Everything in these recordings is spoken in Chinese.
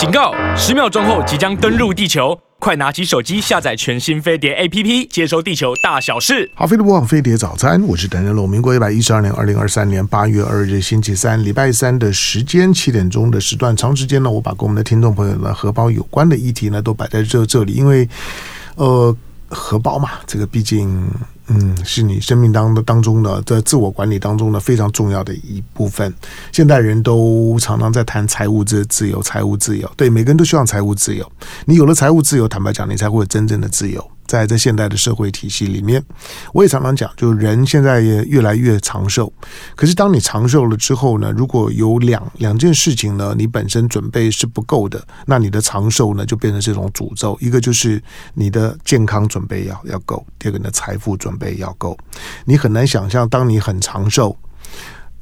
警告！十秒钟后即将登陆地球，快拿起手机下载全新飞碟 APP，接收地球大小事。好，飞碟播放飞碟早餐，我是邓仁龙。民国一百一十二年二零二三年八月二日星期三，礼拜三的时间七点钟的时段，长时间呢，我把跟我们的听众朋友呢荷包有关的议题呢都摆在这这里，因为呃。荷包嘛，这个毕竟，嗯，是你生命当当中的在自我管理当中的非常重要的一部分。现代人都常常在谈财务自自由，财务自由，对，每个人都希望财务自由。你有了财务自由，坦白讲，你才会有真正的自由。在这现代的社会体系里面，我也常常讲，就人现在也越来越长寿。可是当你长寿了之后呢，如果有两两件事情呢，你本身准备是不够的，那你的长寿呢就变成这种诅咒。一个就是你的健康准备要要够，第二个你的财富准备备要够。你很难想象，当你很长寿，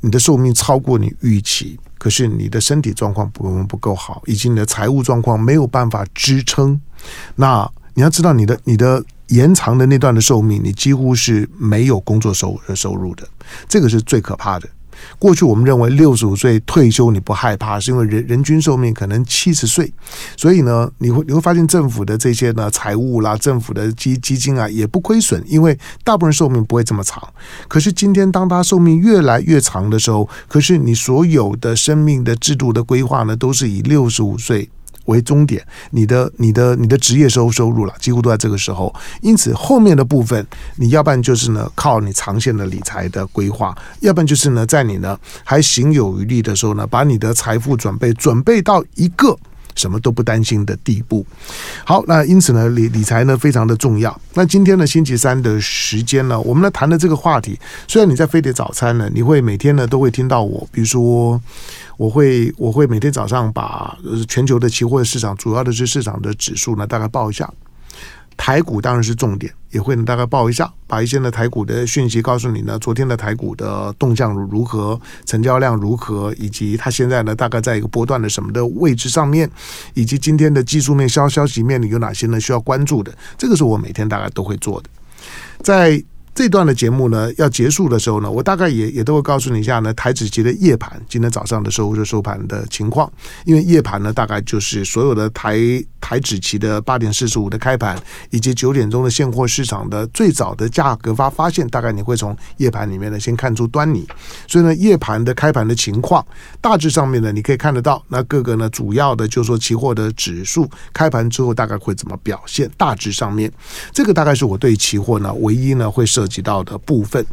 你的寿命超过你预期，可是你的身体状况不不够好，以及你的财务状况没有办法支撑，那。你要知道，你的你的延长的那段的寿命，你几乎是没有工作收收入的，这个是最可怕的。过去我们认为六十五岁退休你不害怕，是因为人人均寿命可能七十岁，所以呢，你会你会发现政府的这些呢财务啦，政府的基基金啊也不亏损，因为大部分寿命不会这么长。可是今天当他寿命越来越长的时候，可是你所有的生命的制度的规划呢，都是以六十五岁。为终点，你的、你的、你的职业收收入了，几乎都在这个时候。因此，后面的部分，你要不然就是呢，靠你长线的理财的规划；要不然就是呢，在你呢还行有余力的时候呢，把你的财富准备准备到一个什么都不担心的地步。好，那因此呢，理理财呢非常的重要。那今天呢，星期三的时间呢，我们来谈的这个话题，虽然你在飞碟早餐呢，你会每天呢都会听到我，比如说。我会我会每天早上把全球的期货市场主要的是市场的指数呢大概报一下，台股当然是重点，也会呢大概报一下，把一些呢台股的讯息告诉你呢，昨天的台股的动向如何，成交量如何，以及它现在呢大概在一个波段的什么的位置上面，以及今天的技术面消消息面里有哪些呢需要关注的，这个是我每天大概都会做的，在。这段的节目呢，要结束的时候呢，我大概也也都会告诉你一下呢，台指期的夜盘今天早上的收收收盘的情况。因为夜盘呢，大概就是所有的台台指期的八点四十五的开盘，以及九点钟的现货市场的最早的价格发发现，大概你会从夜盘里面呢先看出端倪。所以呢，夜盘的开盘的情况，大致上面呢，你可以看得到，那各个呢主要的就是说期货的指数开盘之后大概会怎么表现。大致上面，这个大概是我对期货呢唯一呢会设。涉及到的部分，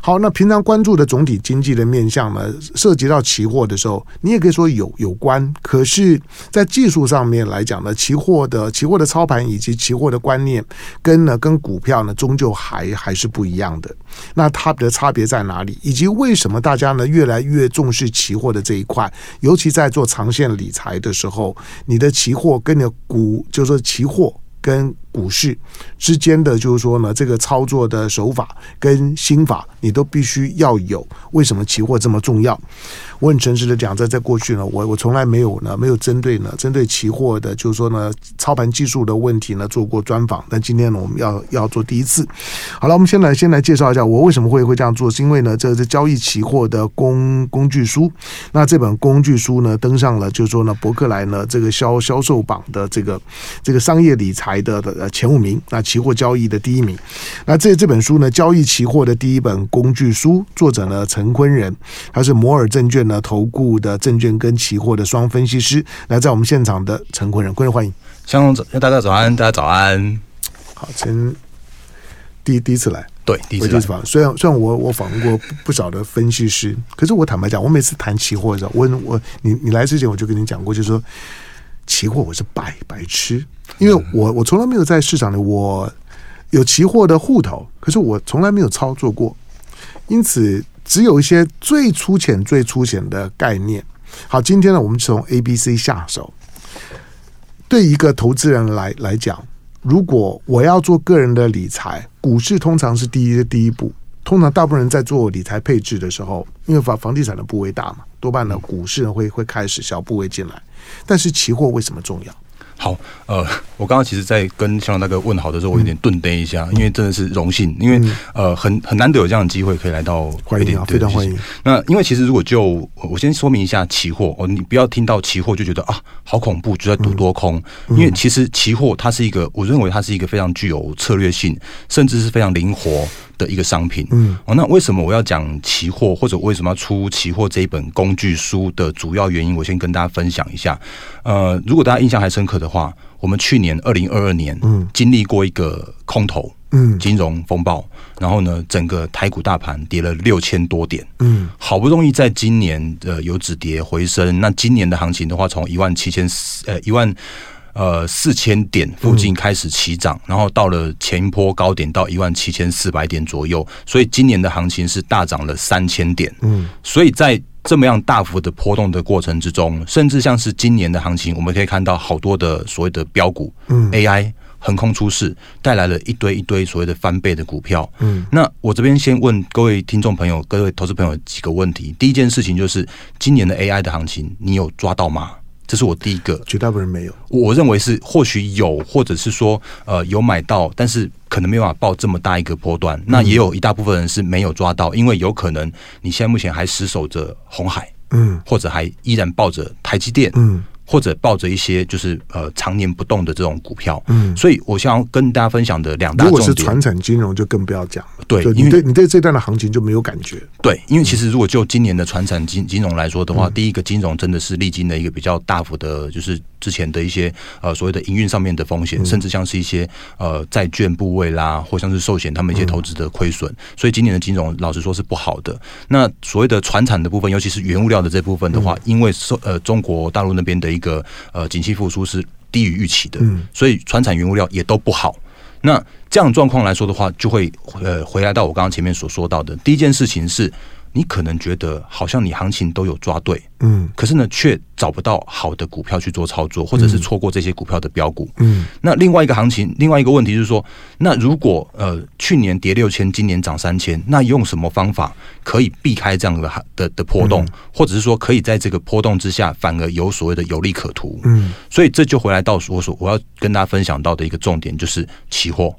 好，那平常关注的总体经济的面向呢，涉及到期货的时候，你也可以说有有关。可是，在技术上面来讲呢，期货的期货的操盘以及期货的观念，跟呢跟股票呢，终究还还是不一样的。那它的差别在哪里？以及为什么大家呢越来越重视期货的这一块？尤其在做长线理财的时候，你的期货跟你的股，就是说期货跟股市之间的，就是说呢，这个操作的手法跟心法，你都必须要有。为什么期货这么重要？我很诚实的讲，在在过去呢，我我从来没有呢，没有针对呢，针对期货的，就是说呢，操盘技术的问题呢，做过专访。但今天呢，我们要要做第一次。好了，我们先来先来介绍一下，我为什么会会这样做，是因为呢，这是交易期货的工工具书。那这本工具书呢，登上了就是说呢，博客来呢这个销销售榜的这个这个商业理财的的前五名。那期货交易的第一名。那这这本书呢，交易期货的第一本工具书，作者呢陈坤仁，他是摩尔证券。呢投顾的证券跟期货的双分析师来在我们现场的陈坤仁，坤仁欢迎。香龙早，大家早安，大家早安。好，陈第第一次来，对，第一次访。虽然虽然我我访问过不少的分析师，可是我坦白讲，我每次谈期货的时候，我我你你来之前我就跟你讲过，就是说期货我是白白痴，因为我我从来没有在市场里我有期货的户头，可是我从来没有操作过，因此。只有一些最粗浅、最粗浅的概念。好，今天呢，我们从 A、B、C 下手。对一个投资人来来讲，如果我要做个人的理财，股市通常是第一的第一步。通常大部分人在做理财配置的时候，因为房房地产的部位大嘛，多半呢股市呢会会开始小部位进来。但是期货为什么重要？好，呃，我刚刚其实，在跟香龙大哥问好的时候，我有点顿呆一下，因为真的是荣幸，因为呃，很很难得有这样的机会可以来到，欢迎啊，非常欢迎。那因为其实如果就我先说明一下期货哦，你不要听到期货就觉得啊，好恐怖，就在赌多空，因为其实期货它是一个，我认为它是一个非常具有策略性，甚至是非常灵活的一个商品。嗯，哦，那为什么我要讲期货，或者为什么要出期货这一本工具书的主要原因，我先跟大家分享一下。呃，如果大家印象还深刻的话，我们去年二零二二年，嗯，经历过一个空头，嗯，金融风暴，然后呢，整个台股大盘跌了六千多点，嗯，好不容易在今年呃有止跌回升，那今年的行情的话，从一万七千四呃一万呃四千点附近开始起涨，然后到了前一波高点到一万七千四百点左右，所以今年的行情是大涨了三千点，嗯，所以在这么样大幅的波动的过程之中，甚至像是今年的行情，我们可以看到好多的所谓的标股，嗯，AI 横空出世，带来了一堆一堆所谓的翻倍的股票，嗯。那我这边先问各位听众朋友、各位投资朋友几个问题。第一件事情就是，今年的 AI 的行情，你有抓到吗？这是我第一个。绝大部分人没有。我认为是或许有，或者是说呃有买到，但是。可能没有办法报这么大一个波段，那也有一大部分人是没有抓到，因为有可能你现在目前还死守着红海，嗯，或者还依然抱着台积电，嗯。或者抱着一些就是呃常年不动的这种股票，嗯，所以我想要跟大家分享的两大重点，如果是传产金融就更不要讲了，对，因为对你对这段的行情就没有感觉，对，因为其实如果就今年的传产金金融来说的话，嗯，第一个金融真的是历经了一个比较大幅的，就是之前的一些呃所谓的营运上面的风险，嗯，甚至像是一些呃债券部位啦，或像是寿险他们一些投资的亏损，嗯，所以今年的金融老实说是不好的。那所谓的传产的部分，尤其是原物料的这部分的话，嗯，因为受呃中国大陆那边的一个呃。景气复苏是低于预期的，所以船产原物料也都不好。那这样状况来说的话，就会呃回来到我刚刚前面所说到的第一件事情是。你可能觉得好像你行情都有抓对，嗯，可是呢，却找不到好的股票去做操作，或者是错过这些股票的标股，嗯。那另外一个行情，另外一个问题就是说，那如果呃去年跌六千，今年涨三千，那用什么方法可以避开这样的的的波动，或者是说可以在这个波动之下反而有所谓的有利可图？嗯，所以这就回来到我所我要跟大家分享到的一个重点，就是期货。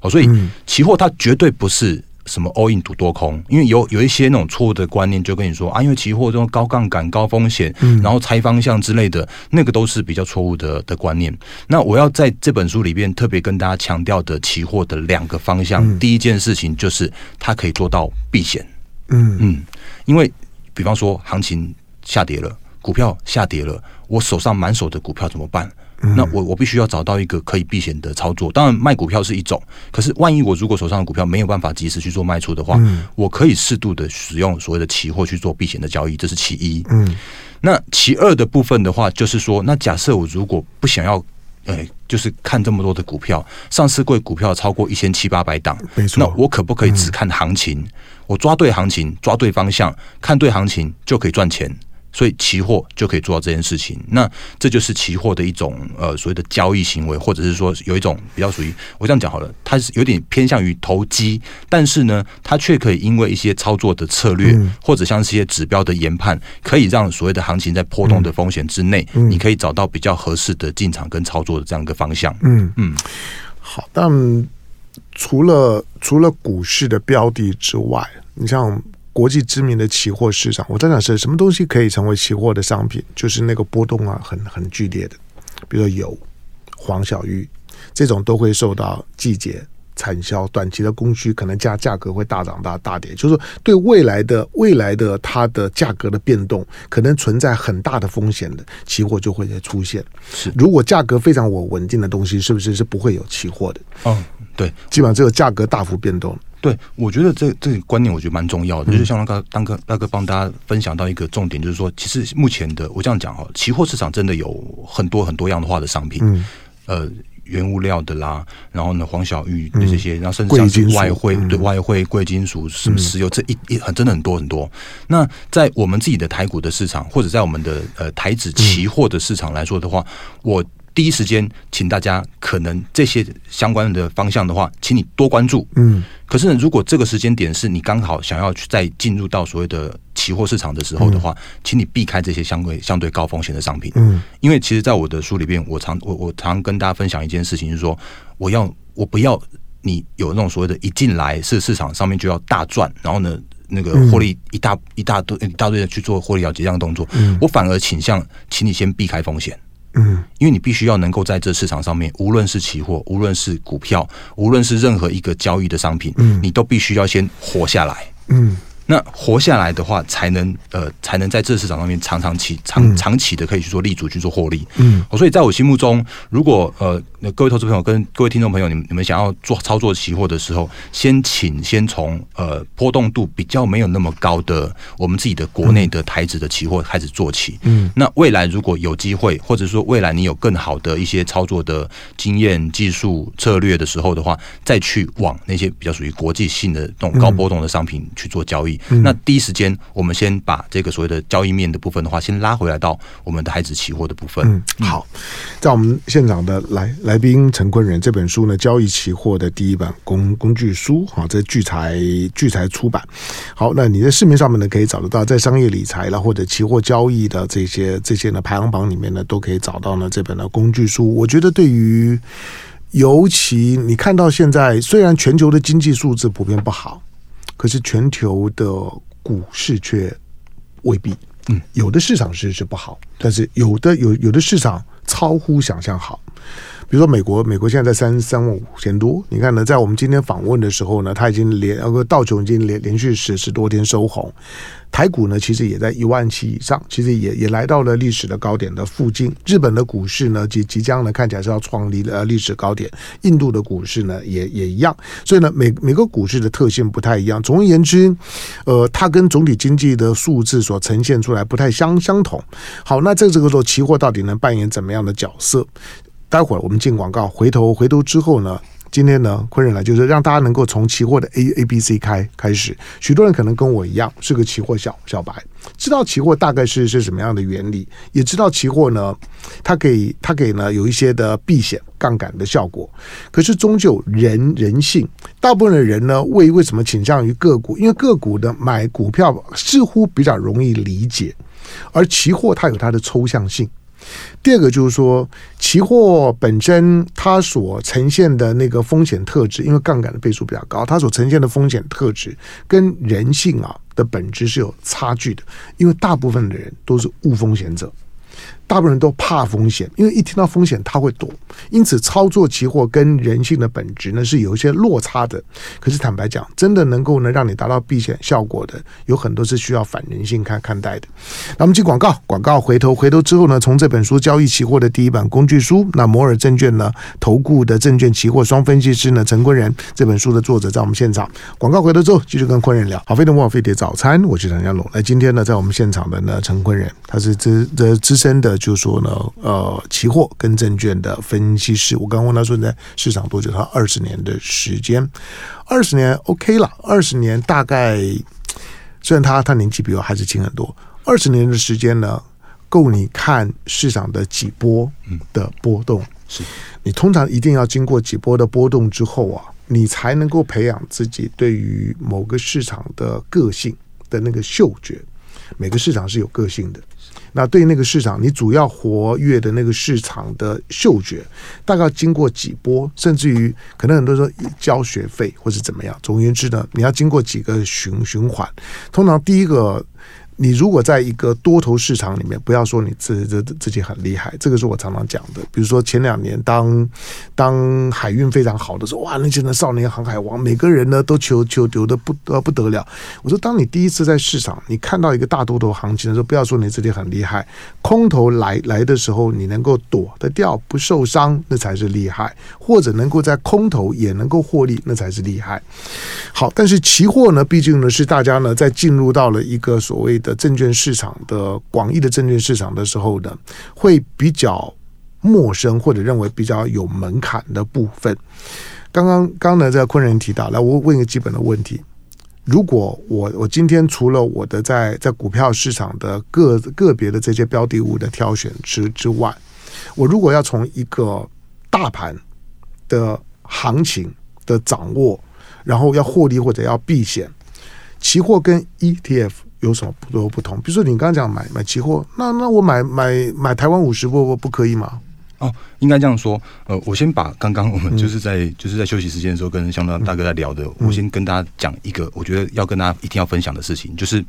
哦，所以期货它绝对不是。什么 all in 赌多空？因为有有一些那种错误的观念，就跟你说啊，因为期货这种高杠杆、高风险，然后猜方向之类的，那个都是比较错误的的观念。那我要在这本书里边特别跟大家强调的期货的两个方向，第一件事情就是它可以做到避险。嗯嗯，因为比方说行情下跌了，股票下跌了，我手上满手的股票怎么办？那我我必须要找到一个可以避险的操作。当然卖股票是一种，可是万一我如果手上的股票没有办法及时去做卖出的话，我可以适度的使用所谓的期货去做避险的交易，这是其一。嗯，那其二的部分的话，就是说，那假设我如果不想要，哎，就是看这么多的股票，上市贵股票超过一千七八百档，那我可不可以只看行情？我抓对行情，抓对方向，看对行情就可以赚钱。所以期货就可以做到这件事情，那这就是期货的一种呃所谓的交易行为，或者是说有一种比较属于我这样讲好了，它是有点偏向于投机，但是呢，它却可以因为一些操作的策略，或者像是一些指标的研判，可以让所谓的行情在波动的风险之内，你可以找到比较合适的进场跟操作的这样一个方向。嗯嗯，好，但除了除了股市的标的之外，你像。国际知名的期货市场，我在想是什么东西可以成为期货的商品？就是那个波动啊，很很剧烈的，比如说油、黄小玉这种都会受到季节产销、短期的供需，可能价价格会大涨大大跌。就是说，对未来的未来的它的价格的变动，可能存在很大的风险的期货就会出现。是，如果价格非常稳稳定的东西，是不是是不会有期货的？嗯，对，基本上只有价格大幅变动。对，我觉得这这个观念我觉得蛮重要的，就是像刚刚当哥大哥帮大家分享到一个重点，就是说，其实目前的我这样讲哈，期货市场真的有很多很多样化的商品，嗯，呃，原物料的啦，然后呢，黄小玉的这些，然后甚至像是外汇，对外汇、贵金属、什么石油，这一一很真的很多很多。那在我们自己的台股的市场，或者在我们的呃台指期货的市场来说的话，我。第一时间，请大家可能这些相关的方向的话，请你多关注。嗯，可是呢，如果这个时间点是你刚好想要去再进入到所谓的期货市场的时候的话，嗯、请你避开这些相对相对高风险的商品。嗯，因为其实在我的书里边，我常我我常跟大家分享一件事情，就是说，我要我不要你有那种所谓的一进来是市场上面就要大赚，然后呢，那个获利一大、嗯、一大堆一大堆的去做获利了结这样动作。嗯，我反而倾向，请你先避开风险。嗯，因为你必须要能够在这市场上面，无论是期货，无论是股票，无论是任何一个交易的商品，嗯，你都必须要先活下来。嗯。那活下来的话，才能呃，才能在这市场上面长长期、长长期的可以去做立足、去做获利。嗯，所以在我心目中，如果呃，各位投资朋友跟各位听众朋友，你们你们想要做操作期货的时候，先请先从呃波动度比较没有那么高的我们自己的国内的台子的期货开始做起。嗯，那未来如果有机会，或者说未来你有更好的一些操作的经验、技术、策略的时候的话，再去往那些比较属于国际性的那种高波动的商品去做交易。嗯、那第一时间，我们先把这个所谓的交易面的部分的话，先拉回来到我们的孩子期货的部分。嗯，好，在我们现场的来来宾陈坤仁这本书呢，交易期货的第一本工工具书，哈，这聚财聚财出版。好，那你在市面上面呢可以找得到，在商业理财啦或者期货交易的这些这些呢排行榜里面呢都可以找到呢这本的工具书。我觉得对于尤其你看到现在，虽然全球的经济数字普遍不好。可是全球的股市却未必，嗯，有的市场是是不好，但是有的有有的市场超乎想象好。比如说美国，美国现在在三三万五千多。你看呢，在我们今天访问的时候呢，它已经连呃道琼已经连连续十十多天收红。台股呢，其实也在一万七以上，其实也也来到了历史的高点的附近。日本的股市呢，即即将呢看起来是要创立呃历史高点。印度的股市呢，也也一样。所以呢，每每个股市的特性不太一样。总而言之，呃，它跟总体经济的数字所呈现出来不太相相同。好，那在这个时候，期货到底能扮演怎么样的角色？待会儿我们进广告，回头回头之后呢，今天呢，昆仁来就是让大家能够从期货的 A A B C 开开始。许多人可能跟我一样是个期货小小白，知道期货大概是是什么样的原理，也知道期货呢，它给它给呢有一些的避险杠杆的效果。可是终究人人性，大部分的人呢为为什么倾向于个股？因为个股的买股票似乎比较容易理解，而期货它有它的抽象性。第二个就是说，期货本身它所呈现的那个风险特质，因为杠杆的倍数比较高，它所呈现的风险特质跟人性啊的本质是有差距的，因为大部分的人都是无风险者。大部分人都怕风险，因为一听到风险他会躲，因此操作期货跟人性的本质呢是有一些落差的。可是坦白讲，真的能够呢让你达到避险效果的，有很多是需要反人性看看待的。那我们进广告，广告回头回头之后呢，从这本书交易期货的第一版工具书，那摩尔证券呢投顾的证券期货双分析师呢陈坤仁这本书的作者在我们现场。广告回头之后继续跟昆仁聊。好，飞碟摩尔飞碟早餐，我是唐家龙。那今天呢在我们现场的呢陈坤仁，他是资的资深的。就说呢，呃，期货跟证券的分析师，我刚问他说你在市场多久？他二十年的时间，二十年 OK 了，二十年大概虽然他他年纪比我还是轻很多，二十年的时间呢，够你看市场的几波的波动。是你通常一定要经过几波的波动之后啊，你才能够培养自己对于某个市场的个性的那个嗅觉。每个市场是有个性的。那对那个市场，你主要活跃的那个市场的嗅觉，大概经过几波，甚至于可能很多时候交学费或是怎么样。总而言之呢，你要经过几个循循环。通常第一个。你如果在一个多头市场里面，不要说你自自自己很厉害，这个是我常常讲的。比如说前两年当当海运非常好的时候，哇，那些的少年航海王，每个人呢都求求求的不得不得了。我说，当你第一次在市场，你看到一个大多头行情的时候，不要说你自己很厉害，空头来来的时候，你能够躲得掉不受伤，那才是厉害；或者能够在空头也能够获利，那才是厉害。好，但是期货呢，毕竟呢是大家呢在进入到了一个所谓的证券市场的广义的证券市场的时候呢，会比较陌生或者认为比较有门槛的部分。刚刚刚呢，在昆人提到，来我问一个基本的问题：如果我我今天除了我的在在股票市场的个个别的这些标的物的挑选之之外，我如果要从一个大盘的行情的掌握，然后要获利或者要避险，期货跟 ETF 有什么不多不同？比如说你刚刚讲买买期货，那那我买买买台湾五十不不不可以吗？哦，应该这样说。呃，我先把刚刚我们就是在、嗯、就是在休息时间的时候跟香港大哥在聊的，嗯、我先跟大家讲一个我觉得要跟大家一定要分享的事情，就是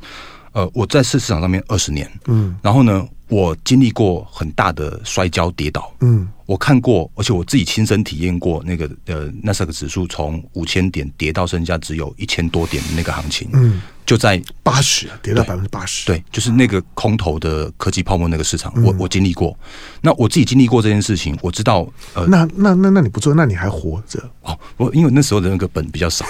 呃，我在市市场上面二十年，嗯，然后呢，我经历过很大的摔跤跌倒，嗯。我看过，而且我自己亲身体验过那个呃，纳斯达克指数从五千点跌到剩下只有一千多点的那个行情，嗯，就在八十跌到百分之八十，对，就是那个空头的科技泡沫那个市场，嗯、我我经历过。那我自己经历过这件事情，我知道，呃，那那那那你不做，那你还活着？哦，我因为那时候的那个本比较少，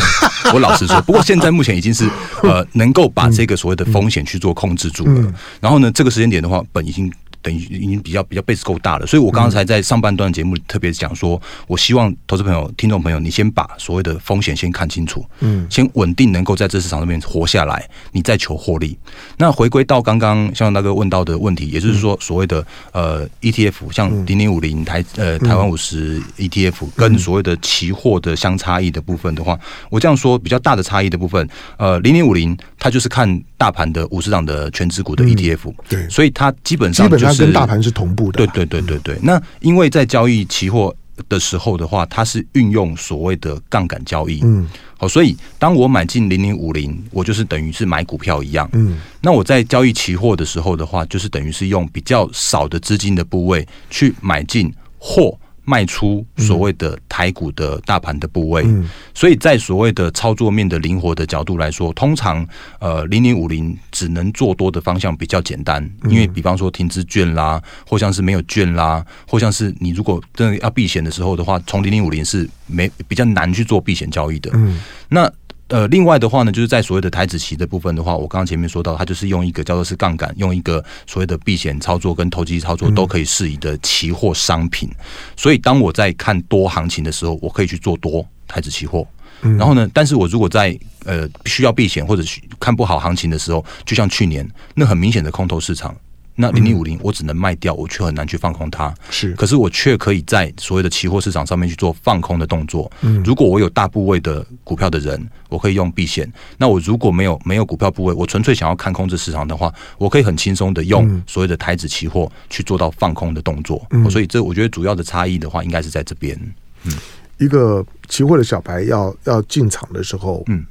我老实说，不过现在目前已经是呃，能够把这个所谓的风险去做控制住了。嗯嗯、然后呢，这个时间点的话，本已经。等于已经比较比较 base 够大了，所以我刚刚才在上半段节目特别讲说，我希望投资朋友、听众朋友，你先把所谓的风险先看清楚，嗯，先稳定能够在这市场上面活下来，你再求获利。那回归到刚刚像大哥问到的问题，也就是说所谓的呃 ETF，像零零五零台呃台湾五十 ETF 跟所谓的期货的相差异的部分的话，我这样说比较大的差异的部分，呃零零五零它就是看大盘的五十档的全指股的 ETF，对，所以它基本上就是。跟大盘是同步的，对对对对对。那因为在交易期货的时候的话，它是运用所谓的杠杆交易，嗯，好，所以当我买进零零五零，我就是等于是买股票一样，嗯。那我在交易期货的时候的话，就是等于是用比较少的资金的部位去买进货。卖出所谓的台股的大盘的部位，嗯、所以在所谓的操作面的灵活的角度来说，通常呃零零五零只能做多的方向比较简单，因为比方说停资券啦，或像是没有券啦，或像是你如果真的要避险的时候的话，从零零五零是没比较难去做避险交易的。嗯，那。呃，另外的话呢，就是在所谓的台子期的部分的话，我刚刚前面说到，它就是用一个叫做是杠杆，用一个所谓的避险操作跟投机操作都可以适宜的期货商品。嗯、所以，当我在看多行情的时候，我可以去做多台子期货。嗯、然后呢，但是我如果在呃需要避险或者看不好行情的时候，就像去年那很明显的空头市场。那零零五零我只能卖掉，我却很难去放空它。是，可是我却可以在所谓的期货市场上面去做放空的动作。嗯，如果我有大部位的股票的人，我可以用避险。那我如果没有没有股票部位，我纯粹想要看空这市场的话，我可以很轻松的用所谓的台指期货去做到放空的动作。嗯，所以这我觉得主要的差异的话，应该是在这边。嗯，一个期货的小白要要进场的时候，嗯，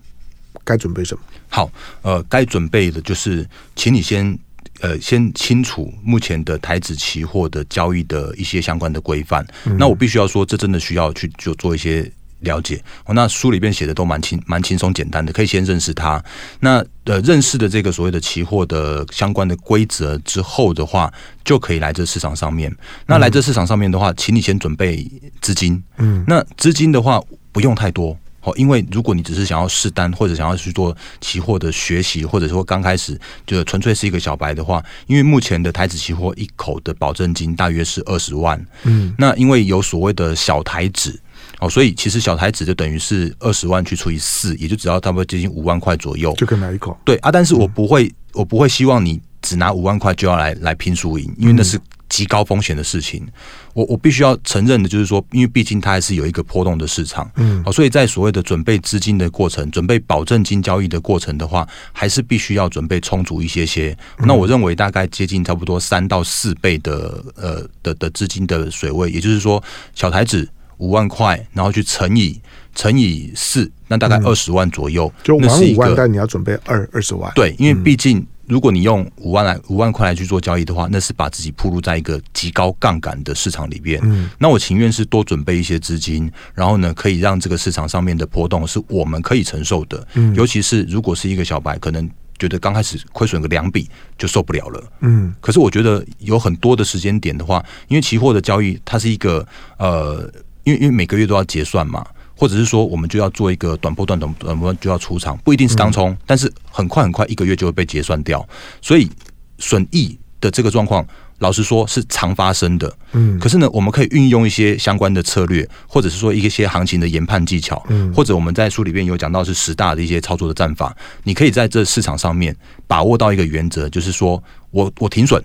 该准备什么？好，呃，该准备的就是，请你先。呃，先清楚目前的台指期货的交易的一些相关的规范。嗯、那我必须要说，这真的需要去就做一些了解。哦，那书里边写的都蛮轻、蛮轻松、简单的，可以先认识它。那呃，认识的这个所谓的期货的相关的规则之后的话，就可以来这市场上面。那来这市场上面的话，请你先准备资金。嗯，那资金的话不用太多。因为如果你只是想要试单，或者想要去做期货的学习，或者说刚开始就纯粹是一个小白的话，因为目前的台指期货一口的保证金大约是二十万，嗯，那因为有所谓的小台指，哦，所以其实小台子就等于是二十万去除以四，也就只要差不多接近五万块左右，就可以买一口。对啊，但是我不会，嗯、我不会希望你只拿五万块就要来来拼输赢，因为那是。极高风险的事情，我我必须要承认的，就是说，因为毕竟它还是有一个波动的市场，嗯，所以在所谓的准备资金的过程，准备保证金交易的过程的话，还是必须要准备充足一些些。那我认为大概接近差不多三到四倍的呃的的资金的水位，也就是说，小台子五万块，然后去乘以乘以四，那大概二十万左右，就玩五万，但你要准备二二十万，对，因为毕竟。如果你用五万来五万块来去做交易的话，那是把自己铺路在一个极高杠杆的市场里边。嗯，那我情愿是多准备一些资金，然后呢，可以让这个市场上面的波动是我们可以承受的。嗯，尤其是如果是一个小白，可能觉得刚开始亏损个两笔就受不了了。嗯，可是我觉得有很多的时间点的话，因为期货的交易它是一个呃，因为因为每个月都要结算嘛。或者是说，我们就要做一个短波段、短短波段就要出场，不一定是当冲，但是很快很快一个月就会被结算掉，所以损益的这个状况，老实说是常发生的。嗯，可是呢，我们可以运用一些相关的策略，或者是说一些行情的研判技巧，嗯，或者我们在书里面有讲到是十大的一些操作的战法，你可以在这市场上面把握到一个原则，就是说我我停损。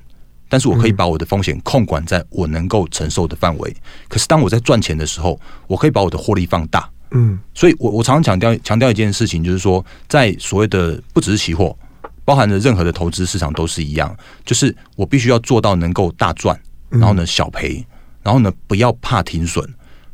但是我可以把我的风险控管在我能够承受的范围。可是当我在赚钱的时候，我可以把我的获利放大。嗯，所以我我常常强调强调一件事情，就是说，在所谓的不只是期货，包含着任何的投资市场都是一样，就是我必须要做到能够大赚，然后呢小赔，然后呢不要怕停损，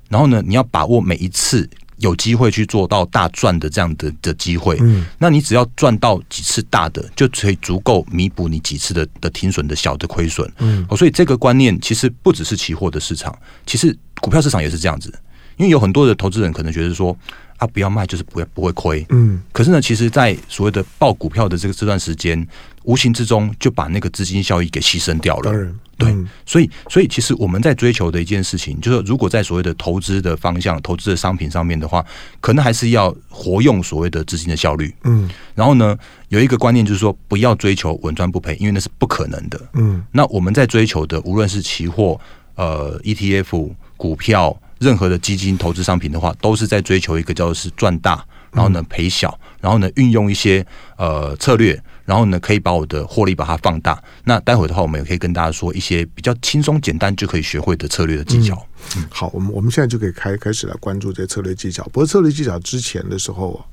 然后呢你要把握每一次有机会去做到大赚的这样的的机会。嗯，那你只要赚到几次大的，就可以足够弥补你几次的的停损的小的亏损。嗯，所以这个观念其实不只是期货的市场，其实股票市场也是这样子。因为有很多的投资人可能觉得说啊，不要卖就是不会不会亏，嗯。可是呢，其实，在所谓的爆股票的这个这段时间，无形之中就把那个资金效益给牺牲掉了。当然，对。所以，所以其实我们在追求的一件事情，就是如果在所谓的投资的方向、投资的商品上面的话，可能还是要活用所谓的资金的效率。嗯。然后呢，有一个观念就是说，不要追求稳赚不赔，因为那是不可能的。嗯。那我们在追求的，无论是期货、呃 ETF、股票。任何的基金投资商品的话，都是在追求一个叫做是赚大，然后呢赔小，然后呢运用一些呃策略，然后呢可以把我的获利把它放大。那待会的话，我们也可以跟大家说一些比较轻松简单就可以学会的策略的技巧。嗯，好，我们我们现在就可以开开始来关注这些策略技巧。不过策略技巧之前的时候，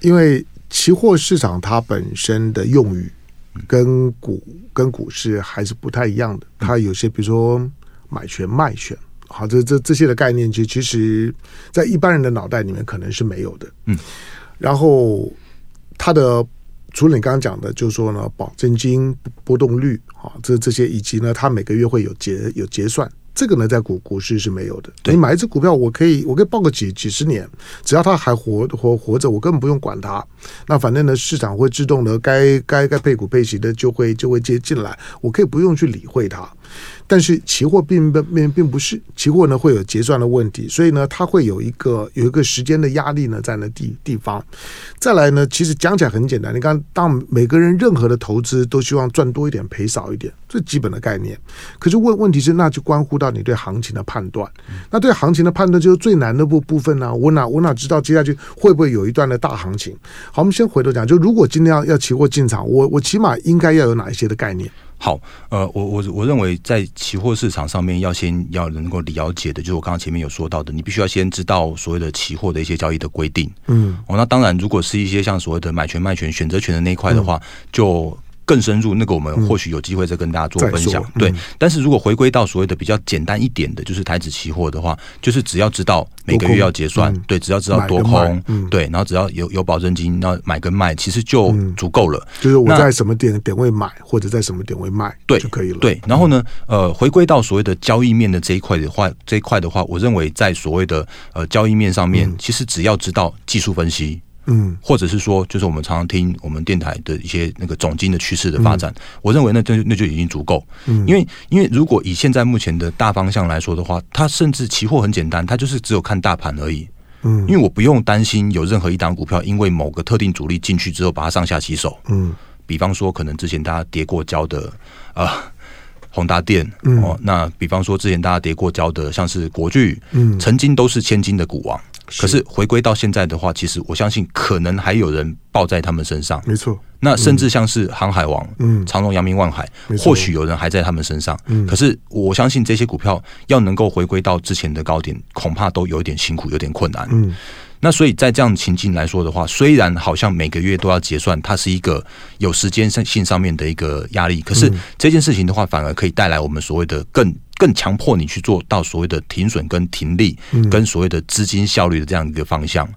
因为期货市场它本身的用语跟股跟股市还是不太一样的，它有些比如说买权卖权。好，这这这些的概念，其实其实，在一般人的脑袋里面可能是没有的。嗯，然后它的除了你刚刚讲的，就是说呢，保证金波动率啊，这这些以及呢，它每个月会有结有结算，这个呢，在股股市是没有的。对你买一只股票，我可以我可以抱个几几十年，只要它还活活活着，我根本不用管它。那反正呢，市场会自动的该该该配股配息的就会就会接进来，我可以不用去理会它。但是期货并不并并不是，期货呢会有结算的问题，所以呢它会有一个有一个时间的压力呢在那地地方。再来呢，其实讲起来很简单，你看，当每个人任何的投资都希望赚多一点赔少一点，最基本的概念。可是问问题是，那就关乎到你对行情的判断。那对行情的判断就是最难的部部分呢、啊。我哪我哪知道接下去会不会有一段的大行情？好，我们先回头讲，就如果今天要要期货进场，我我起码应该要有哪一些的概念？好，呃，我我我认为在期货市场上面要先要能够了解的，就是我刚刚前面有说到的，你必须要先知道所谓的期货的一些交易的规定。嗯，哦，那当然，如果是一些像所谓的买权卖权选择权的那一块的话，嗯、就。更深入，那个我们或许有机会再跟大家做分享。嗯、对，但是如果回归到所谓的比较简单一点的，就是台指期货的话，就是只要知道每个月要结算，嗯、对，只要知道多空，嗯、对，然后只要有有保证金，然后买跟卖其实就足够了。就是我在什么点点位买，或者在什么点位卖，对就可以了。对，然后呢，呃，回归到所谓的交易面的这一块的话，这一块的话，我认为在所谓的呃交易面上面，嗯、其实只要知道技术分析。嗯，或者是说，就是我们常常听我们电台的一些那个总经的趋势的发展，嗯、我认为那就那就已经足够。嗯，因为因为如果以现在目前的大方向来说的话，它甚至期货很简单，它就是只有看大盘而已。嗯，因为我不用担心有任何一档股票因为某个特定主力进去之后把它上下洗手。嗯，比方说可能之前大家跌过跤的啊、呃、宏达电，嗯、哦，那比方说之前大家跌过跤的像是国巨，嗯，曾经都是千金的股王。可是回归到现在的话，其实我相信可能还有人抱在他们身上。没错，那甚至像是航海王、嗯，长荣、阳明、万海，或许有人还在他们身上。嗯，可是我相信这些股票要能够回归到之前的高点，恐怕都有一点辛苦，有点困难。嗯。那所以在这样情境来说的话，虽然好像每个月都要结算，它是一个有时间性上面的一个压力，可是这件事情的话，反而可以带来我们所谓的更更强迫你去做到所谓的停损跟停利，跟所谓的资金效率的这样一个方向。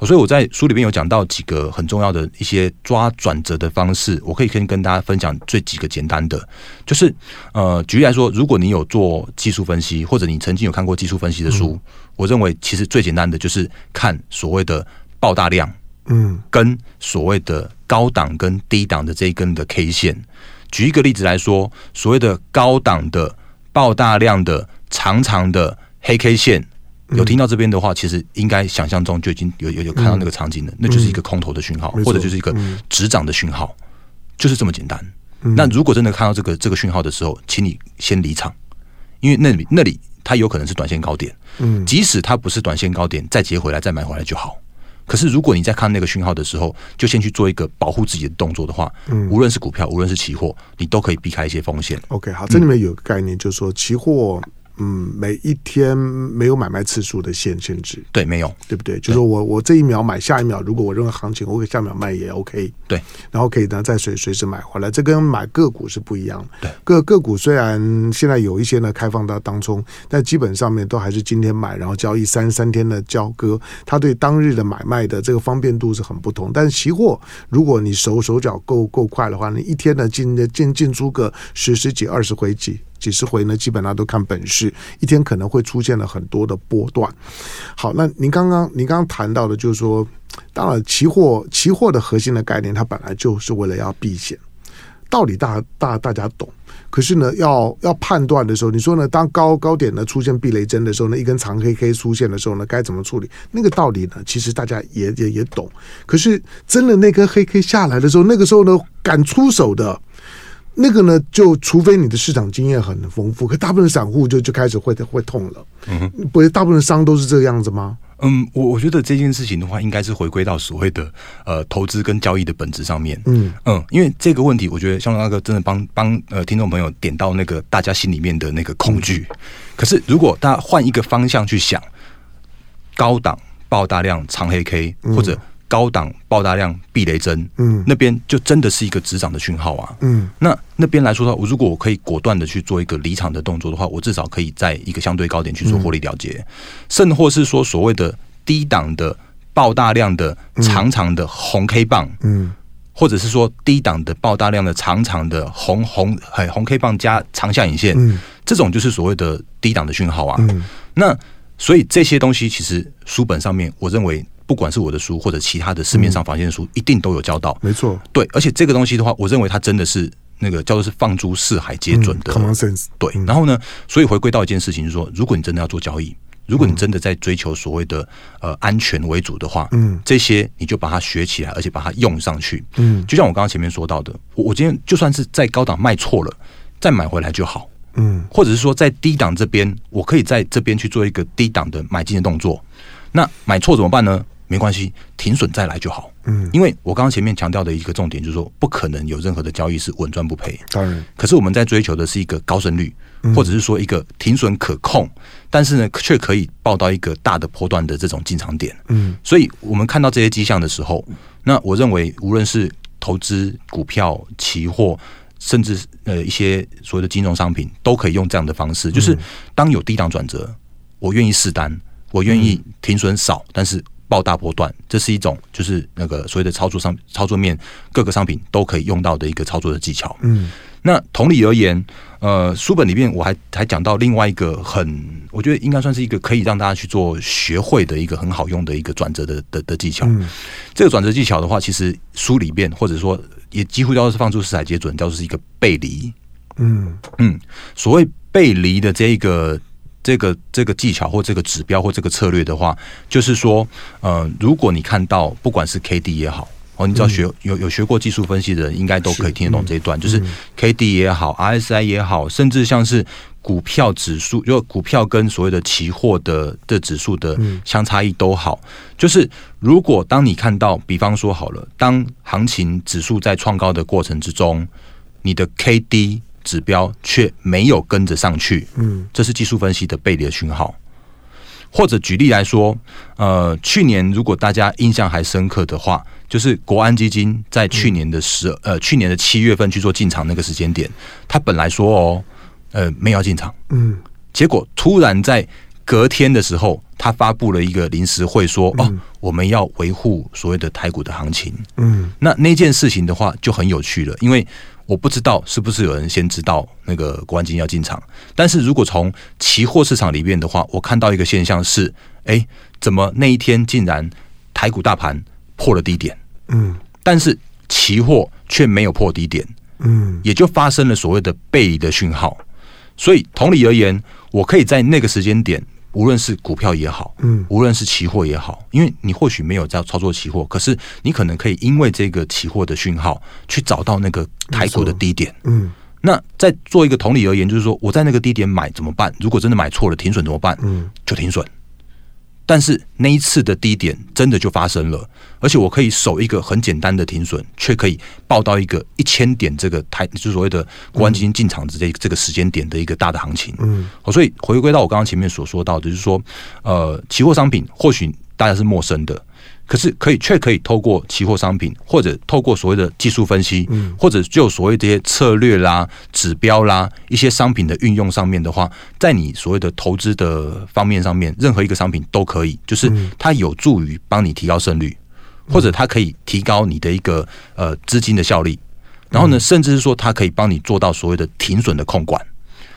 所以我在书里面有讲到几个很重要的一些抓转折的方式，我可以先跟大家分享最几个简单的，就是呃，举例来说，如果你有做技术分析，或者你曾经有看过技术分析的书。我认为其实最简单的就是看所谓的爆大量，嗯，跟所谓的高档跟低档的这一根的 K 线。举一个例子来说，所谓的高档的爆大量的长长的黑 K 线，有听到这边的话，其实应该想象中就已经有有有看到那个场景了，那就是一个空头的讯号，或者就是一个止涨的讯号，就是这么简单。那如果真的看到这个这个讯号的时候，请你先离场，因为那里那里。它有可能是短线高点，嗯，即使它不是短线高点，再接回来再买回来就好。可是如果你在看那个讯号的时候，就先去做一个保护自己的动作的话，嗯，无论是股票，无论是期货，你都可以避开一些风险。OK，好，这里面有个概念，就是说期货。嗯，每一天没有买卖次数的限限制，对，没有，对不对？就是我我这一秒买，下一秒如果我认为行情，我可以下一秒卖也 OK，对，然后可以呢再随随时买回来，这跟买个股是不一样的。对，个个股虽然现在有一些呢开放到当中，但基本上面都还是今天买，然后交易三三天的交割，它对当日的买卖的这个方便度是很不同。但是期货，如果你手手脚够够快的话，你一天呢进进进出个十十几二十回几。几十回呢，基本上都看本事，一天可能会出现了很多的波段。好，那您刚刚您刚刚谈到的，就是说，当然期货期货的核心的概念，它本来就是为了要避险，道理大大大家懂。可是呢，要要判断的时候，你说呢，当高高点呢出现避雷针的时候呢，一根长黑 K 出现的时候呢，该怎么处理？那个道理呢，其实大家也也也懂。可是真的那根黑 K 下来的时候，那个时候呢，敢出手的。那个呢，就除非你的市场经验很丰富，可大部分散户就就开始会会痛了。嗯哼，不是大部分商都是这个样子吗？嗯，我我觉得这件事情的话，应该是回归到所谓的呃投资跟交易的本质上面。嗯嗯，因为这个问题，我觉得像那个真的帮帮呃听众朋友点到那个大家心里面的那个恐惧。嗯、可是如果大家换一个方向去想，高档爆大量长黑 K 或者。高档爆大量避雷针，嗯，那边就真的是一个止涨的讯号啊，嗯，那那边来说的话，我如果我可以果断的去做一个离场的动作的话，我至少可以在一个相对高点去做获利了结，嗯、甚或是说所谓的低档的爆大量的长长的红 K 棒，嗯，或者是说低档的爆大量的长长的红红哎红 K 棒加长下影线，嗯，这种就是所谓的低档的讯号啊，嗯，那所以这些东西其实书本上面，我认为。不管是我的书或者其他的市面上房间的书，嗯、一定都有教到。没错，对，而且这个东西的话，我认为它真的是那个叫做是放诸四海皆准的。Common sense。对，然后呢，所以回归到一件事情，就是说，如果你真的要做交易，如果你真的在追求所谓的呃安全为主的话，嗯，这些你就把它学起来，而且把它用上去。嗯，就像我刚刚前面说到的，我我今天就算是在高档卖错了，再买回来就好。嗯，或者是说在低档这边，我可以在这边去做一个低档的买进的动作。那买错怎么办呢？没关系，停损再来就好。嗯，因为我刚刚前面强调的一个重点就是说，不可能有任何的交易是稳赚不赔。当然，可是我们在追求的是一个高胜率，或者是说一个停损可控，但是呢，却可以报到一个大的波段的这种进场点。嗯，所以我们看到这些迹象的时候，那我认为无论是投资股票、期货，甚至呃一些所谓的金融商品，都可以用这样的方式，就是当有低档转折，我愿意试单，我愿意停损少，但是。爆大波段，这是一种就是那个所谓的操作上操作面各个商品都可以用到的一个操作的技巧。嗯，那同理而言，呃，书本里面我还还讲到另外一个很，我觉得应该算是一个可以让大家去做学会的一个很好用的一个转折的的的技巧。嗯，这个转折技巧的话，其实书里面或者说也几乎都是放出四海皆准，叫做是一个背离。嗯嗯，所谓背离的这一个。这个这个技巧或这个指标或这个策略的话，就是说，呃，如果你看到不管是 K D 也好，哦，你知道学有有学过技术分析的人，应该都可以听得懂这一段，是嗯、就是 K D 也好，R S I 也好，甚至像是股票指数，就股票跟所谓的期货的的指数的相差异都好，就是如果当你看到，比方说好了，当行情指数在创高的过程之中，你的 K D。指标却没有跟着上去，嗯，这是技术分析的背离的讯号。或者举例来说，呃，去年如果大家印象还深刻的话，就是国安基金在去年的十呃去年的七月份去做进场那个时间点，他本来说哦，呃，没有要进场，嗯，结果突然在隔天的时候，他发布了一个临时会说，说哦，我们要维护所谓的台股的行情，嗯，那那件事情的话就很有趣了，因为。我不知道是不是有人先知道那个国安基金要进场，但是如果从期货市场里面的话，我看到一个现象是，哎，怎么那一天竟然台股大盘破了低点，嗯，但是期货却没有破低点，嗯，也就发生了所谓的背离的讯号，所以同理而言，我可以在那个时间点。无论是股票也好，嗯，无论是期货也好，因为你或许没有在操作期货，可是你可能可以因为这个期货的讯号去找到那个台股的低点，嗯，那再做一个同理而言，就是说我在那个低点买怎么办？如果真的买错了，停损怎么办？嗯，就停损，但是那一次的低点真的就发生了，而且我可以守一个很简单的停损，却可以报到一个一千点这个台，就是所谓的国安基金进场之这这个时间点的一个大的行情。嗯，所以回归到我刚刚前面所说到的，就是说，呃，期货商品或许大家是陌生的。可是可以，却可以透过期货商品，或者透过所谓的技术分析，嗯，或者就所谓这些策略啦、指标啦、一些商品的运用上面的话，在你所谓的投资的方面上面，任何一个商品都可以，就是它有助于帮你提高胜率，或者它可以提高你的一个呃资金的效率，然后呢，甚至是说它可以帮你做到所谓的停损的控管。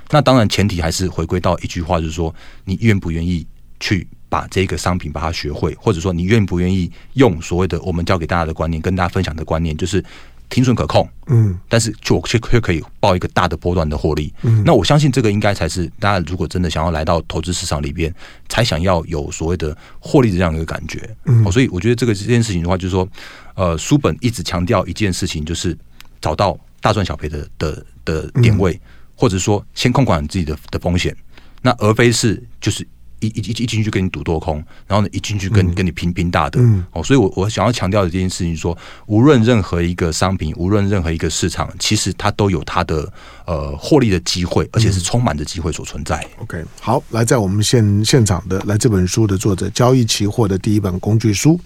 那当然前提还是回归到一句话，就是说你愿不愿意去。把这个商品把它学会，或者说你愿不愿意用所谓的我们教给大家的观念，跟大家分享的观念，就是停损可控，嗯，但是就却却可以报一个大的波段的获利，嗯，那我相信这个应该才是大家如果真的想要来到投资市场里边，才想要有所谓的获利的这样一个感觉，嗯，所以我觉得这个这件事情的话，就是说，呃，书本一直强调一件事情，就是找到大赚小赔的的的点位，或者说先控管自己的的风险，那而非是就是。一一一进去跟你赌多空，然后呢，一进去跟跟你拼拼大的，嗯，哦，所以我我想要强调的这件事情说，无论任何一个商品，无论任何一个市场，其实它都有它的呃获利的机会，而且是充满着机会所存在。OK，好，来在我们现现场的来这本书的作者，交易期货的第一本工具书，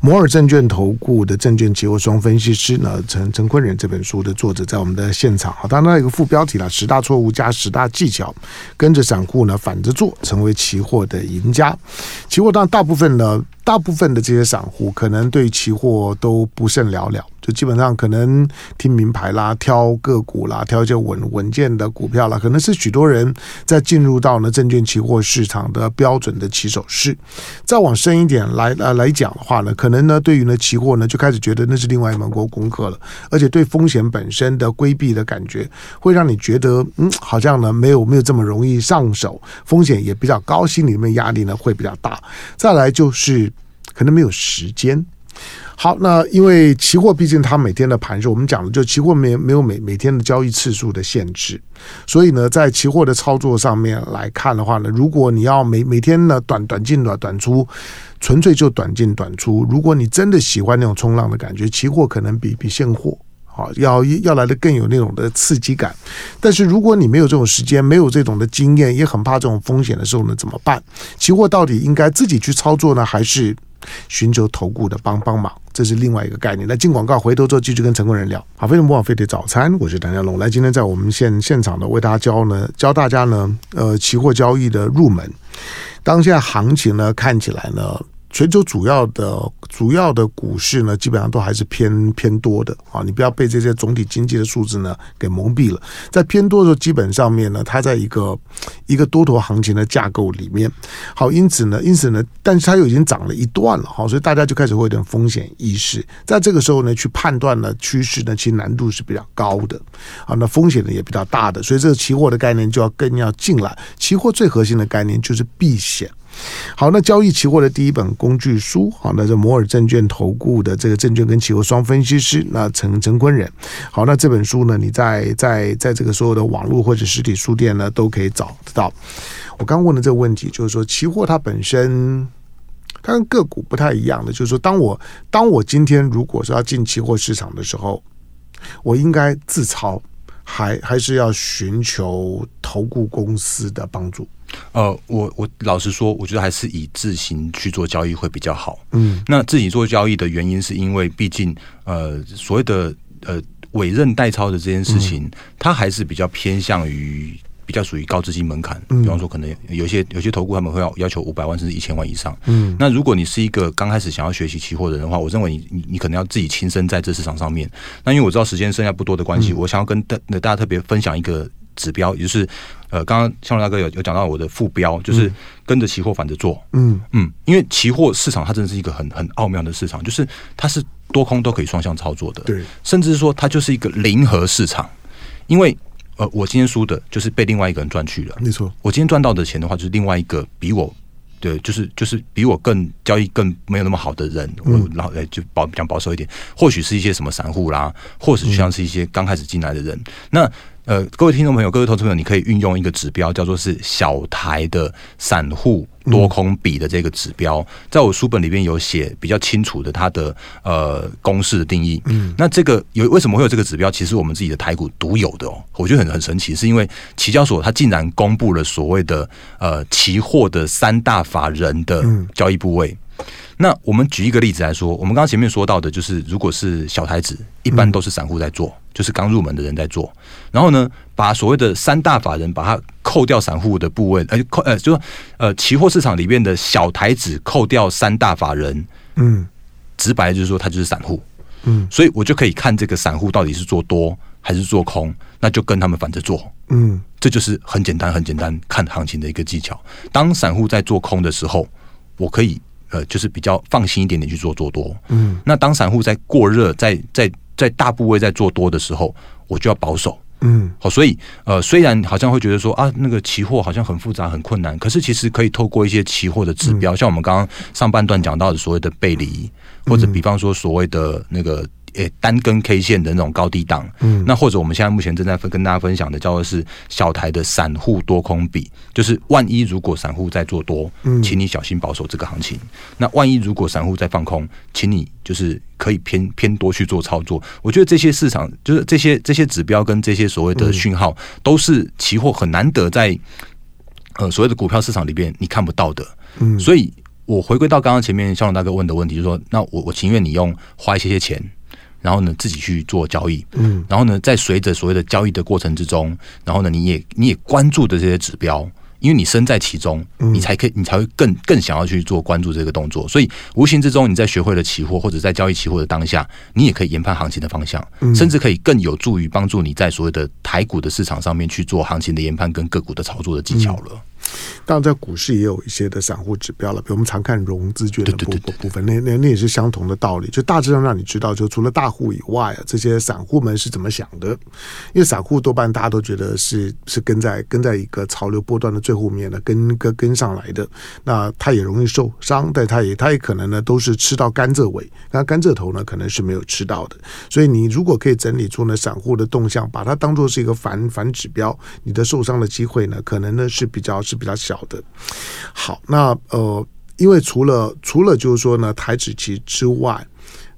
摩尔证券投顾的证券期货双分析师呢，陈陈坤仁这本书的作者在我们的现场。好，当然有一个副标题了，十大错误加十大技巧，跟着散户呢反着做，成为期货的赢家。期货当然大部分呢，大部分的这些散户可能对期货都不甚了了。就基本上可能听名牌啦，挑个股啦，挑一些稳稳健的股票啦，可能是许多人在进入到呢证券期货市场的标准的起手式。再往深一点来呃来讲的话呢，可能呢对于呢期货呢就开始觉得那是另外一门功功课了，而且对风险本身的规避的感觉，会让你觉得嗯好像呢没有没有这么容易上手，风险也比较高，心里面压力呢会比较大。再来就是可能没有时间。好，那因为期货毕竟它每天的盘是我们讲的，就期货没没有每每天的交易次数的限制，所以呢，在期货的操作上面来看的话呢，如果你要每每天呢短短进短短出，纯粹就短进短出，如果你真的喜欢那种冲浪的感觉，期货可能比比现货好要要来的更有那种的刺激感。但是如果你没有这种时间，没有这种的经验，也很怕这种风险的时候呢，怎么办？期货到底应该自己去操作呢，还是？寻求投顾的帮帮忙，这是另外一个概念。那进广告，回头之后继续跟成功人聊。好，非常不枉费的早餐，我是谭家龙。来，今天在我们现现场呢，为大家教呢，教大家呢，呃，期货交易的入门。当下行情呢，看起来呢。全球主要的主要的股市呢，基本上都还是偏偏多的啊！你不要被这些总体经济的数字呢给蒙蔽了。在偏多的时候，基本上面呢，它在一个一个多头行情的架构里面。好，因此呢，因此呢，但是它又已经涨了一段了，好，所以大家就开始会有点风险意识。在这个时候呢，去判断呢趋势呢，其实难度是比较高的啊，那风险呢也比较大的，所以这个期货的概念就要更要进来。期货最核心的概念就是避险。好，那交易期货的第一本工具书，好，那这摩尔证券投顾的这个证券跟期货双分析师，那陈陈坤仁，好，那这本书呢，你在在在这个所有的网络或者实体书店呢，都可以找得到。我刚问的这个问题，就是说期货它本身，它跟个股不太一样的，就是说，当我当我今天如果说要进期货市场的时候，我应该自操，还还是要寻求投顾公司的帮助？呃，我我老实说，我觉得还是以自行去做交易会比较好。嗯，那自己做交易的原因，是因为毕竟呃，所谓的呃委任代操的这件事情，嗯、它还是比较偏向于比较属于高资金门槛。嗯、比方说，可能有些有些投顾他们会要要求五百万甚至一千万以上。嗯，那如果你是一个刚开始想要学习期货的人的话，我认为你你你可能要自己亲身在这市场上面。那因为我知道时间剩下不多的关系，嗯、我想要跟大大家特别分享一个。指标，也就是呃，刚刚向荣大哥有有讲到我的副标，就是跟着期货反着做。嗯嗯，因为期货市场它真的是一个很很奥妙的市场，就是它是多空都可以双向操作的。对，甚至说它就是一个零和市场。因为呃，我今天输的就是被另外一个人赚去了。没错，我今天赚到的钱的话，就是另外一个比我对，就是就是比我更交易更没有那么好的人。我然后就保讲保守一点，或许是一些什么散户啦，或许像是一些刚开始进来的人。那呃，各位听众朋友，各位投资朋友，你可以运用一个指标，叫做是小台的散户多空比的这个指标，在我书本里面有写比较清楚的它的呃公式的定义。嗯，那这个有为什么会有这个指标？其实我们自己的台股独有的哦，我觉得很很神奇，是因为期交所它竟然公布了所谓的呃期货的三大法人的交易部位。那我们举一个例子来说，我们刚刚前面说到的，就是如果是小台子，一般都是散户在做，嗯、就是刚入门的人在做。然后呢，把所谓的三大法人把它扣掉散户的部位，呃，扣呃，就说呃，期货市场里面的小台子扣掉三大法人，嗯，直白就是说，它就是散户，嗯，所以我就可以看这个散户到底是做多还是做空，那就跟他们反着做，嗯，这就是很简单很简单看行情的一个技巧。当散户在做空的时候，我可以。呃，就是比较放心一点点去做做多，嗯，那当散户在过热，在在在大部位在做多的时候，我就要保守，嗯，好，所以呃，虽然好像会觉得说啊，那个期货好像很复杂很困难，可是其实可以透过一些期货的指标，嗯、像我们刚刚上半段讲到的所谓的背离，或者比方说所谓的那个。诶，单根 K 线的那种高低档，嗯，那或者我们现在目前正在分跟大家分享的，叫做是小台的散户多空比，就是万一如果散户在做多，嗯，请你小心保守这个行情。那万一如果散户在放空，请你就是可以偏偏多去做操作。我觉得这些市场就是这些这些指标跟这些所谓的讯号，都是期货很难得在呃所谓的股票市场里边你看不到的。嗯，所以我回归到刚刚前面肖龙大哥问的问题，就是说，那我我情愿你用花一些些钱。然后呢，自己去做交易，嗯，然后呢，在随着所谓的交易的过程之中，然后呢，你也你也关注的这些指标，因为你身在其中，你才可以，你才会更更想要去做关注这个动作。所以无形之中，你在学会了期货或者在交易期货的当下，你也可以研判行情的方向，甚至可以更有助于帮助你在所谓的台股的市场上面去做行情的研判跟个股的操作的技巧了。当然，在股市也有一些的散户指标了，比如我们常看融资券的部部分，那那那也是相同的道理，就大致上让你知道，就除了大户以外啊，这些散户们是怎么想的。因为散户多半大家都觉得是是跟在跟在一个潮流波段的最后面的，跟跟跟上来的，那他也容易受伤，但他也他也可能呢都是吃到甘蔗尾，那甘蔗头呢可能是没有吃到的。所以你如果可以整理出呢散户的动向，把它当做是一个反反指标，你的受伤的机会呢可能呢是比较。是比较小的。好，那呃，因为除了除了就是说呢，台指期之外，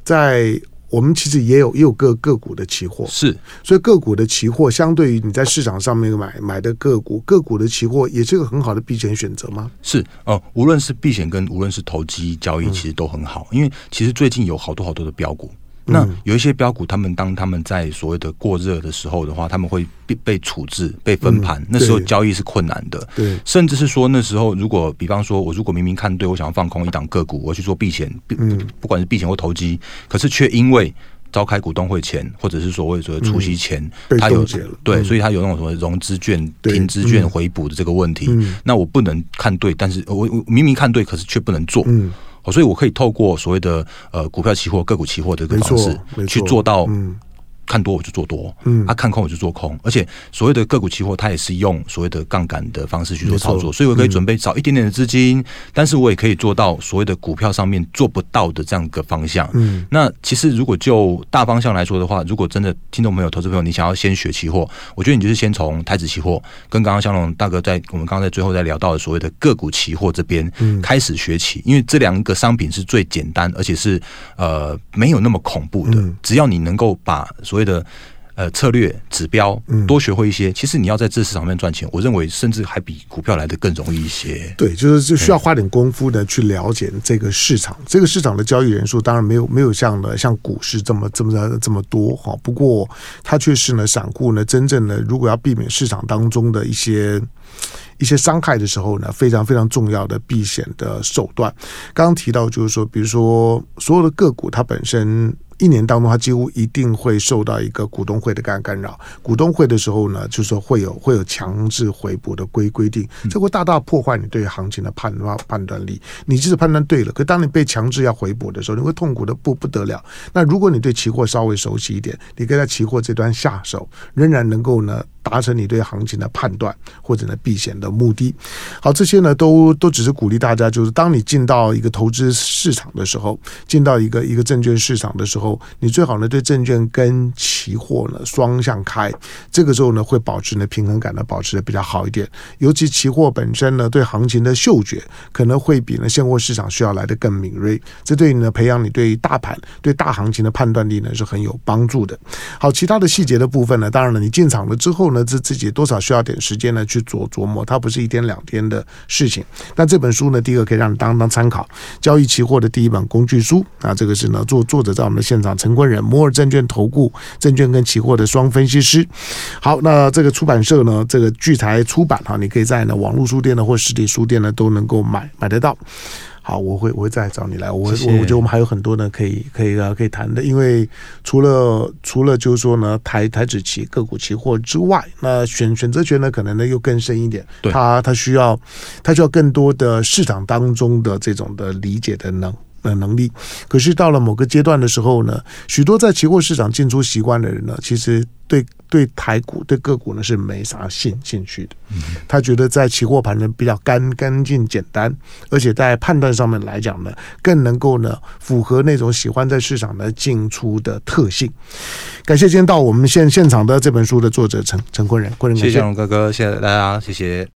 在我们其实也有也有个个股的期货，是，所以个股的期货相对于你在市场上面买买的个股，个股的期货也是一个很好的避险选择吗？是哦、呃，无论是避险跟无论是投机交易，其实都很好，嗯、因为其实最近有好多好多的标股。那有一些标股，他们当他们在所谓的过热的时候的话，他们会被被处置、被分盘。嗯、那时候交易是困难的，对，甚至是说那时候，如果比方说，我如果明明看对，我想要放空一档个股，我去做避险，嗯，不管是避险或投机，可是却因为召开股东会前，或者是所谓说除息前，他有对，所以他有那种什么融资券、停资券回补的这个问题。那我不能看对，但是我我明明看对，可是却不能做。嗯。所以，我可以透过所谓的呃股票期货、个股期货的一个方式去做到。看多我就做多，嗯，啊，看空我就做空，而且所谓的个股期货，它也是用所谓的杠杆的方式去做操作，所以我可以准备少一点点的资金，嗯，但是我也可以做到所谓的股票上面做不到的这样一个方向。嗯，那其实如果就大方向来说的话，如果真的听众朋友、投资朋友，你想要先学期货，我觉得你就是先从台指期货，跟刚刚香龙大哥在我们刚刚在最后在聊到的所谓的个股期货这边开始学起，因为这两个商品是最简单，而且是呃没有那么恐怖的，只要你能够把。所谓的呃策略指标多学会一些，其实你要在这市场上面赚钱，我认为甚至还比股票来得更容易一些。对，就是就需要花点功夫的去了解这个市场。这个市场的交易人数当然没有没有像呢像股市这么这么这么多哈。不过它却是呢，散户呢真正的如果要避免市场当中的一些一些伤害的时候呢，非常非常重要的避险的手段。刚刚提到就是说，比如说所有的个股它本身。一年当中，它几乎一定会受到一个股东会的干干扰。股东会的时候呢，就是说会有会有强制回补的规规定，这会大大破坏你对行情的判断判断力。你即使判断对了，可当你被强制要回补的时候，你会痛苦的不不得了。那如果你对期货稍微熟悉一点，你可以在期货这端下手，仍然能够呢。达成你对行情的判断或者呢避险的目的。好，这些呢都都只是鼓励大家，就是当你进到一个投资市场的时候，进到一个一个证券市场的时候，你最好呢对证券跟期货呢双向开，这个时候呢会保持呢平衡感呢保持的比较好一点。尤其期货本身呢对行情的嗅觉可能会比呢现货市场需要来的更敏锐，这对你呢培养你对大盘对大行情的判断力呢是很有帮助的。好，其他的细节的部分呢，当然了，你进场了之后，那自自己多少需要点时间呢去琢琢磨，它不是一天两天的事情。那这本书呢，第一个可以让你当当参考，交易期货的第一本工具书啊，这个是呢作作者在我们的现场，陈坤仁，摩尔证券投顾证券跟期货的双分析师。好，那这个出版社呢，这个聚财出版哈，你可以在呢网络书店呢或实体书店呢都能够买买得到。好，我会我会再找你来。我我我觉得我们还有很多呢，可以可以啊可以谈的。因为除了除了就是说呢，台台指期个股期货之外，那选选择权呢，可能呢又更深一点。对，它它需要它需要更多的市场当中的这种的理解的能的能力。可是到了某个阶段的时候呢，许多在期货市场进出习惯的人呢，其实对。对台股对个股呢是没啥兴兴趣的，他觉得在期货盘呢比较干干净简单，而且在判断上面来讲呢，更能够呢符合那种喜欢在市场呢进出的特性。感谢今天到我们现现场的这本书的作者陈陈坤仁，坤仁，谢谢荣哥哥，谢谢大家，谢谢。